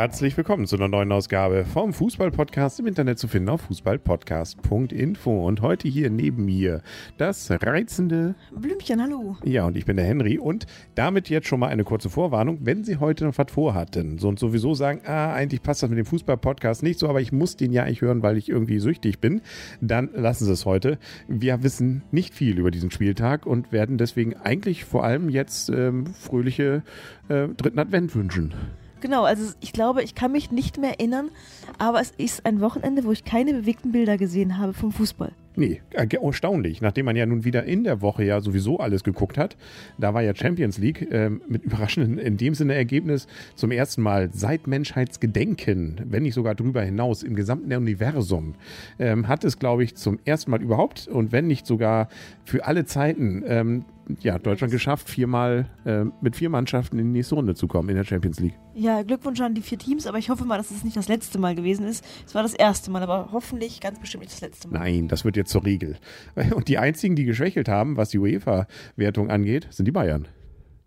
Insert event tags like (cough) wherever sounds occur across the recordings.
Herzlich willkommen zu einer neuen Ausgabe vom Fußball-Podcast im Internet zu finden auf fußballpodcast.info. Und heute hier neben mir das reizende Blümchen, hallo. Ja, und ich bin der Henry. Und damit jetzt schon mal eine kurze Vorwarnung. Wenn Sie heute noch was vorhatten so und sowieso sagen, ah, eigentlich passt das mit dem Fußball-Podcast nicht so, aber ich muss den ja eigentlich hören, weil ich irgendwie süchtig bin, dann lassen Sie es heute. Wir wissen nicht viel über diesen Spieltag und werden deswegen eigentlich vor allem jetzt ähm, fröhliche äh, dritten Advent wünschen. Genau, also ich glaube, ich kann mich nicht mehr erinnern, aber es ist ein Wochenende, wo ich keine bewegten Bilder gesehen habe vom Fußball. Nee, erstaunlich. Nachdem man ja nun wieder in der Woche ja sowieso alles geguckt hat, da war ja Champions League ähm, mit überraschendem, in dem Sinne Ergebnis zum ersten Mal seit Menschheitsgedenken, wenn nicht sogar darüber hinaus im gesamten Universum, ähm, hat es, glaube ich, zum ersten Mal überhaupt und wenn nicht sogar für alle Zeiten ähm, ja, Deutschland geschafft, viermal äh, mit vier Mannschaften in die nächste Runde zu kommen in der Champions League. Ja, Glückwunsch an die vier Teams, aber ich hoffe mal, dass es nicht das letzte Mal gewesen ist. Es war das erste Mal, aber hoffentlich ganz bestimmt nicht das letzte Mal. Nein, das wird jetzt zur Regel. (laughs) Und die einzigen, die geschwächelt haben, was die UEFA-Wertung angeht, sind die Bayern.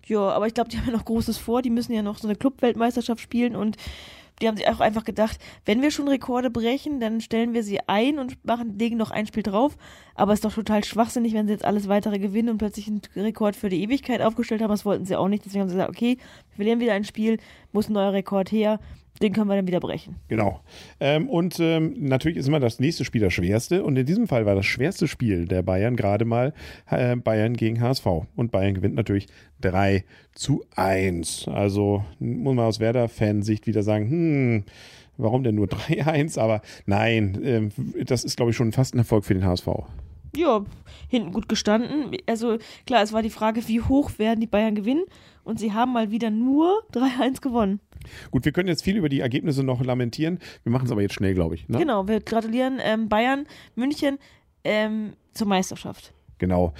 Ja, aber ich glaube, die haben ja noch Großes vor. Die müssen ja noch so eine Clubweltmeisterschaft spielen und die haben sich auch einfach gedacht, wenn wir schon Rekorde brechen, dann stellen wir sie ein und machen, legen noch ein Spiel drauf. Aber es ist doch total schwachsinnig, wenn sie jetzt alles weitere gewinnen und plötzlich einen Rekord für die Ewigkeit aufgestellt haben. Das wollten sie auch nicht. Deswegen haben sie gesagt, okay, wir verlieren wieder ein Spiel, muss ein neuer Rekord her den können wir dann wieder brechen. Genau. Ähm, und ähm, natürlich ist immer das nächste Spiel das schwerste. Und in diesem Fall war das schwerste Spiel der Bayern gerade mal äh, Bayern gegen HSV. Und Bayern gewinnt natürlich 3 zu 1. Also muss man aus Werder-Fansicht wieder sagen, hm, warum denn nur (laughs) 3-1? Aber nein, äh, das ist, glaube ich, schon fast ein Erfolg für den HSV. Ja, hinten gut gestanden. Also klar, es war die Frage, wie hoch werden die Bayern gewinnen. Und sie haben mal wieder nur 3-1 gewonnen. Gut, wir können jetzt viel über die Ergebnisse noch lamentieren. Wir machen es aber jetzt schnell, glaube ich. Ne? Genau, wir gratulieren ähm, Bayern, München ähm, zur Meisterschaft. Genau.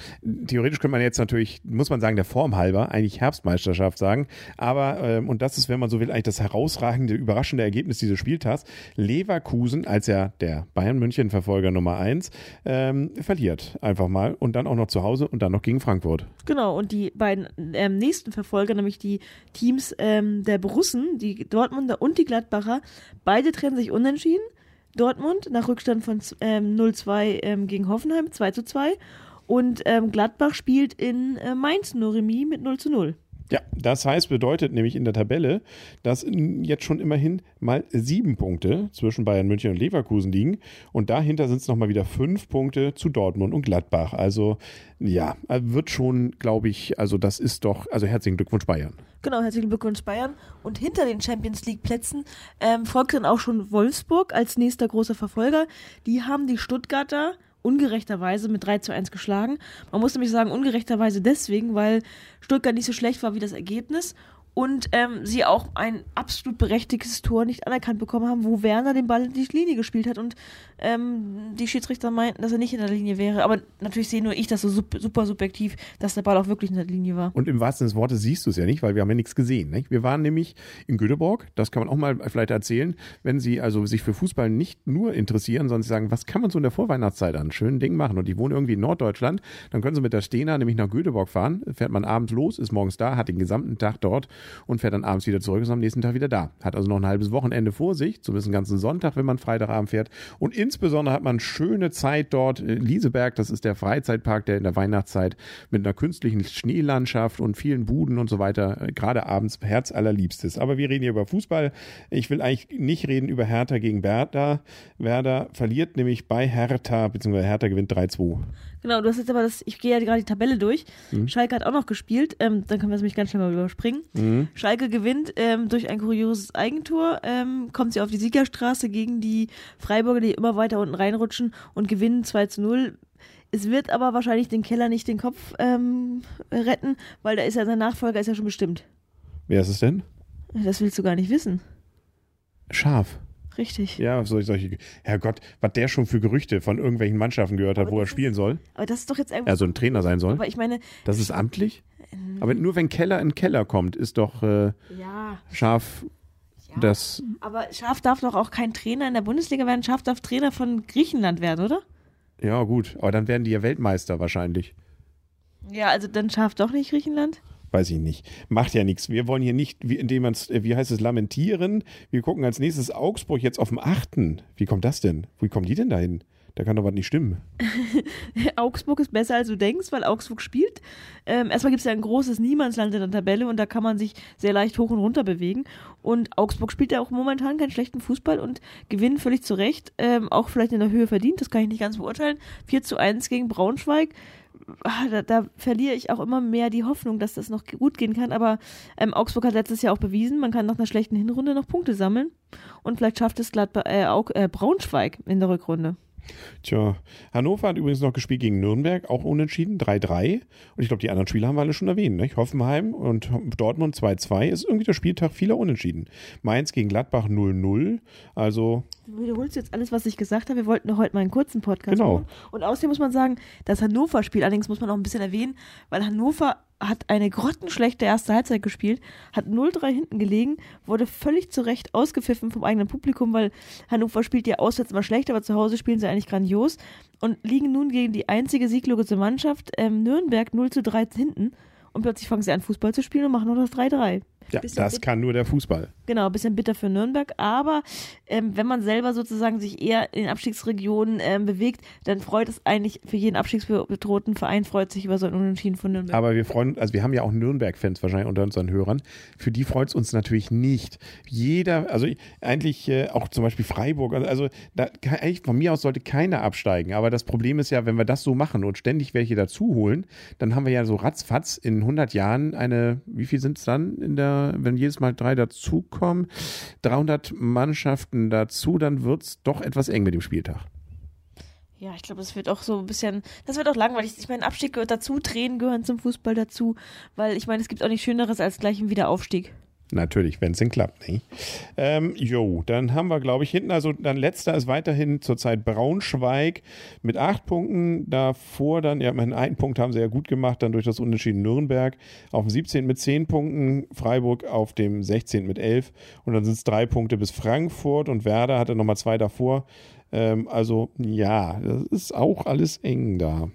Theoretisch könnte man jetzt natürlich, muss man sagen, der Form halber eigentlich Herbstmeisterschaft sagen. Aber, ähm, und das ist, wenn man so will, eigentlich das herausragende, überraschende Ergebnis dieses Spieltags. Leverkusen, als ja der Bayern-München-Verfolger Nummer 1, ähm, verliert einfach mal. Und dann auch noch zu Hause und dann noch gegen Frankfurt. Genau. Und die beiden ähm, nächsten Verfolger, nämlich die Teams ähm, der Borussen, die Dortmunder und die Gladbacher, beide trennen sich unentschieden. Dortmund nach Rückstand von ähm, 0-2 ähm, gegen Hoffenheim, 2 zu 2 und ähm, Gladbach spielt in äh, Mainz nur Remis mit 0 zu 0. Ja, das heißt, bedeutet nämlich in der Tabelle, dass jetzt schon immerhin mal sieben Punkte zwischen Bayern München und Leverkusen liegen. Und dahinter sind es nochmal wieder fünf Punkte zu Dortmund und Gladbach. Also ja, wird schon, glaube ich, also das ist doch, also herzlichen Glückwunsch Bayern. Genau, herzlichen Glückwunsch Bayern. Und hinter den Champions League Plätzen ähm, folgt dann auch schon Wolfsburg als nächster großer Verfolger. Die haben die Stuttgarter ungerechterweise mit 3 zu 1 geschlagen. Man muss nämlich sagen, ungerechterweise deswegen, weil Stuttgart nicht so schlecht war wie das Ergebnis und ähm, sie auch ein absolut berechtigtes Tor nicht anerkannt bekommen haben, wo Werner den Ball in die Linie gespielt hat und ähm, die Schiedsrichter meinten, dass er nicht in der Linie wäre. Aber natürlich sehe nur ich das so super subjektiv, dass der Ball auch wirklich in der Linie war. Und im wahrsten Sinne des Wortes siehst du es ja nicht, weil wir haben ja nichts gesehen. Nicht? Wir waren nämlich in Göteborg, das kann man auch mal vielleicht erzählen, wenn Sie also sich für Fußball nicht nur interessieren, sondern sagen, was kann man so in der Vorweihnachtszeit an schönen Ding machen? Und ich wohne irgendwie in Norddeutschland, dann können Sie mit der Stena nämlich nach Göteborg fahren, fährt man abends los, ist morgens da, hat den gesamten Tag dort und fährt dann abends wieder zurück, ist am nächsten Tag wieder da. Hat also noch ein halbes Wochenende vor sich, zumindest einen ganzen Sonntag, wenn man Freitagabend fährt. Und insbesondere hat man schöne Zeit dort. Äh, Lieseberg, das ist der Freizeitpark, der in der Weihnachtszeit mit einer künstlichen Schneelandschaft und vielen Buden und so weiter äh, gerade abends Herz allerliebst ist. Aber wir reden hier über Fußball. Ich will eigentlich nicht reden über Hertha gegen Werder. Werder verliert nämlich bei Hertha, beziehungsweise Hertha gewinnt 3-2. Genau, du hast jetzt aber das, ich gehe ja gerade die Tabelle durch. Mhm. Schalke hat auch noch gespielt, ähm, dann können wir es nämlich ganz schnell mal überspringen. Mhm. Schalke gewinnt ähm, durch ein kurioses Eigentor, ähm, kommt sie auf die Siegerstraße gegen die Freiburger, die immer weiter unten reinrutschen und gewinnen 2 zu 0. Es wird aber wahrscheinlich den Keller nicht den Kopf ähm, retten, weil da ist ja sein Nachfolger ist ja schon bestimmt. Wer ist es denn? Das willst du gar nicht wissen. Scharf. Richtig. Ja, solche, solche, Herrgott, was der schon für Gerüchte von irgendwelchen Mannschaften gehört hat, aber wo er spielen ist, soll. Aber das ist doch jetzt irgendwie. Ja, so ein Trainer sein soll. Aber ich meine. Das ist amtlich? Ähm, aber nur wenn Keller in Keller kommt, ist doch äh, ja. scharf. Ja, das aber Schaf darf doch auch kein Trainer in der Bundesliga werden. Schaf darf Trainer von Griechenland werden, oder? Ja, gut. Aber dann werden die ja Weltmeister wahrscheinlich. Ja, also dann Schaf doch nicht Griechenland? Weiß ich nicht. Macht ja nichts. Wir wollen hier nicht, wie, indem man es, wie heißt es, lamentieren. Wir gucken als nächstes Augsburg jetzt auf dem achten. Wie kommt das denn? Wie kommen die denn dahin? Da kann doch was nicht stimmen. (laughs) Augsburg ist besser, als du denkst, weil Augsburg spielt. Ähm, erstmal gibt es ja ein großes Niemandsland in der Tabelle und da kann man sich sehr leicht hoch und runter bewegen. Und Augsburg spielt ja auch momentan keinen schlechten Fußball und gewinnt völlig zu Recht. Ähm, auch vielleicht in der Höhe verdient, das kann ich nicht ganz beurteilen. 4 zu 1 gegen Braunschweig. Ah, da, da, verliere ich auch immer mehr die Hoffnung, dass das noch gut gehen kann. Aber ähm, Augsburg hat letztes Jahr auch bewiesen, man kann nach einer schlechten Hinrunde noch Punkte sammeln. Und vielleicht schafft es Gladbach, äh, auch, äh, Braunschweig in der Rückrunde. Tja, Hannover hat übrigens noch gespielt gegen Nürnberg, auch unentschieden, 3-3. Und ich glaube, die anderen Spiele haben wir alle schon erwähnt. Ne? Hoffenheim und Dortmund 2-2 ist irgendwie der Spieltag vieler Unentschieden. Mainz gegen Gladbach 0-0. Also. Du wiederholst jetzt alles, was ich gesagt habe. Wir wollten heute mal einen kurzen Podcast genau. machen. Und außerdem muss man sagen, das Hannover-Spiel, allerdings muss man auch ein bisschen erwähnen, weil Hannover hat eine grottenschlechte erste Halbzeit gespielt, hat 0-3 hinten gelegen, wurde völlig zu Recht ausgepfiffen vom eigenen Publikum, weil Hannover spielt ja auswärts immer schlecht, aber zu Hause spielen sie eigentlich grandios und liegen nun gegen die einzige sieglose Mannschaft ähm, Nürnberg 0 zu 3 hinten und plötzlich fangen sie an Fußball zu spielen und machen nur das 3-3. Ja, das kann nur der Fußball. Genau, ein bisschen bitter für Nürnberg, aber ähm, wenn man selber sozusagen sich eher in Abstiegsregionen ähm, bewegt, dann freut es eigentlich für jeden abstiegsbedrohten Verein, freut sich über so einen Unentschieden von Nürnberg. Aber wir freuen, also wir haben ja auch Nürnberg-Fans wahrscheinlich unter unseren Hörern, für die freut es uns natürlich nicht. Jeder, also eigentlich äh, auch zum Beispiel Freiburg, also, also da, eigentlich von mir aus sollte keiner absteigen, aber das Problem ist ja, wenn wir das so machen und ständig welche dazu holen, dann haben wir ja so ratzfatz in 100 Jahren eine, wie viel sind es dann in der wenn jedes Mal drei dazukommen, 300 Mannschaften dazu, dann wird es doch etwas eng mit dem Spieltag. Ja, ich glaube, das wird auch so ein bisschen, das wird auch langweilig. Ich meine, Abstieg gehört dazu, Tränen gehören zum Fußball dazu, weil ich meine, es gibt auch nichts Schöneres als gleich ein Wiederaufstieg. Natürlich, wenn es denn klappt. Ne? Ähm, jo, dann haben wir, glaube ich, hinten, also dann letzter ist weiterhin zurzeit Braunschweig mit acht Punkten. Davor dann, ja, einen, einen Punkt haben sie ja gut gemacht, dann durch das Unentschieden Nürnberg auf dem 17. mit zehn Punkten, Freiburg auf dem 16. mit elf und dann sind es drei Punkte bis Frankfurt und Werder hatte nochmal zwei davor. Ähm, also ja, das ist auch alles eng da.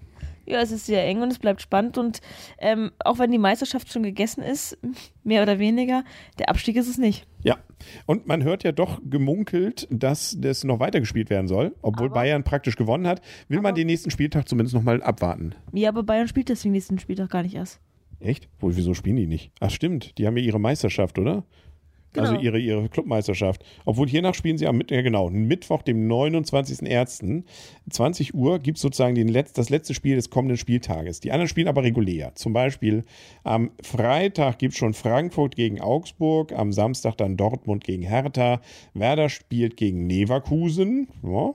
Ja, es ist sehr eng und es bleibt spannend. Und ähm, auch wenn die Meisterschaft schon gegessen ist, mehr oder weniger, der Abstieg ist es nicht. Ja, und man hört ja doch gemunkelt, dass das noch weitergespielt werden soll. Obwohl aber, Bayern praktisch gewonnen hat, will man den nächsten Spieltag zumindest nochmal abwarten. Ja, aber Bayern spielt deswegen nächsten Spieltag gar nicht erst. Echt? Wieso spielen die nicht? Ach stimmt, die haben ja ihre Meisterschaft, oder? Also genau. Also ihre, ihre Clubmeisterschaft. Obwohl hiernach spielen sie am ja genau, Mittwoch, dem 29.01. 20 Uhr gibt es sozusagen den Letz-, das letzte Spiel des kommenden Spieltages. Die anderen spielen aber regulär. Zum Beispiel am Freitag gibt es schon Frankfurt gegen Augsburg, am Samstag dann Dortmund gegen Hertha, Werder spielt gegen Leverkusen, ja.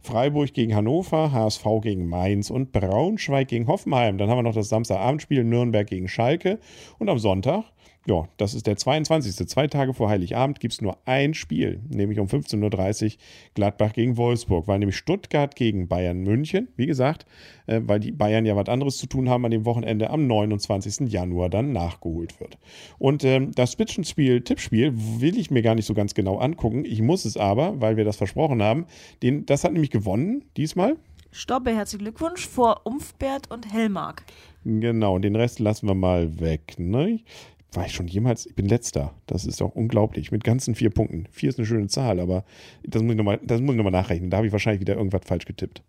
Freiburg gegen Hannover, HSV gegen Mainz und Braunschweig gegen Hoffenheim. Dann haben wir noch das Samstagabendspiel Nürnberg gegen Schalke und am Sonntag ja, das ist der 22. Zwei Tage vor Heiligabend gibt es nur ein Spiel, nämlich um 15.30 Uhr Gladbach gegen Wolfsburg, weil nämlich Stuttgart gegen Bayern München, wie gesagt, äh, weil die Bayern ja was anderes zu tun haben an dem Wochenende am 29. Januar dann nachgeholt wird. Und ähm, das Spitzenspiel, Tippspiel, will ich mir gar nicht so ganz genau angucken. Ich muss es aber, weil wir das versprochen haben. Den, das hat nämlich gewonnen diesmal. Stoppe, herzlichen Glückwunsch vor Umfbert und Hellmark. Genau, den Rest lassen wir mal weg. Ne? War ich schon jemals, ich bin letzter. Das ist doch unglaublich. Mit ganzen vier Punkten. Vier ist eine schöne Zahl, aber das muss ich nochmal noch, nachrechnen. Da habe ich wahrscheinlich wieder irgendwas falsch getippt.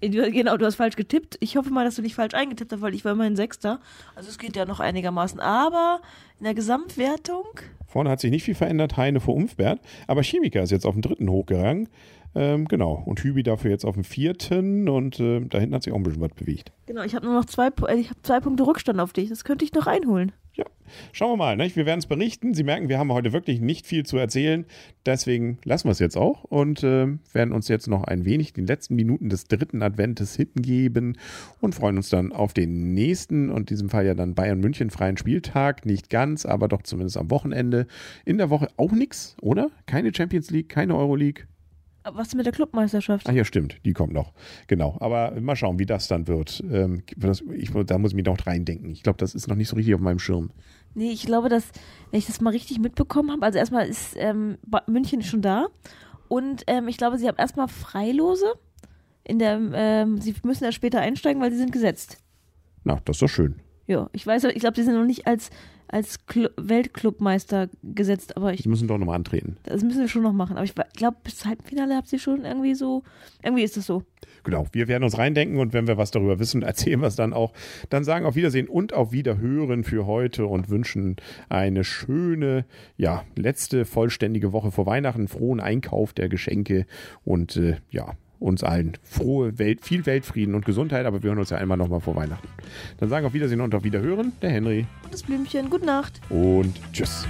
Genau, du hast falsch getippt. Ich hoffe mal, dass du nicht falsch eingetippt hast, weil ich war immerhin Sechster. Also es geht ja noch einigermaßen. Aber in der Gesamtwertung. Vorne hat sich nicht viel verändert. Heine vor Umfbert. Aber Chemiker ist jetzt auf dem dritten hochgegangen. Ähm, genau. Und Hübi dafür jetzt auf dem vierten. Und äh, da hinten hat sich auch ein bisschen was bewegt. Genau, ich habe nur noch zwei, äh, ich hab zwei Punkte Rückstand auf dich. Das könnte ich noch einholen. Schauen wir mal. Ne? Wir werden es berichten. Sie merken, wir haben heute wirklich nicht viel zu erzählen. Deswegen lassen wir es jetzt auch und äh, werden uns jetzt noch ein wenig den letzten Minuten des dritten Adventes hingeben und freuen uns dann auf den nächsten und in diesem Fall ja dann Bayern München freien Spieltag. Nicht ganz, aber doch zumindest am Wochenende. In der Woche auch nichts, oder? Keine Champions League, keine Euroleague. Was mit der Clubmeisterschaft? Ach ja, stimmt, die kommt noch. Genau. Aber mal schauen, wie das dann wird. Ähm, das, ich, da muss ich mich noch reindenken. Ich glaube, das ist noch nicht so richtig auf meinem Schirm. Nee, ich glaube, dass, wenn ich das mal richtig mitbekommen habe, also erstmal ist ähm, München schon da. Und ähm, ich glaube, sie haben erstmal Freilose. In der, ähm, sie müssen ja später einsteigen, weil sie sind gesetzt. Na, das ist doch schön. Ja, ich weiß, ich glaube, die sind noch nicht als, als Clu Weltclubmeister gesetzt, aber ich, Die müssen doch nochmal antreten. das müssen wir schon noch machen. Aber ich glaube, bis Halbfinale habt ihr schon irgendwie so, irgendwie ist es so. Genau, wir werden uns reindenken und wenn wir was darüber wissen, (laughs) erzählen wir es dann auch. Dann sagen auf Wiedersehen und auf Wiederhören für heute und wünschen eine schöne, ja, letzte vollständige Woche vor Weihnachten, frohen Einkauf der Geschenke und äh, ja, uns allen frohe Welt, viel Weltfrieden und Gesundheit, aber wir hören uns ja einmal nochmal vor Weihnachten. Dann sagen auf Wiedersehen und auf Wiederhören der Henry Und das Blümchen, gute Nacht. und tschüss.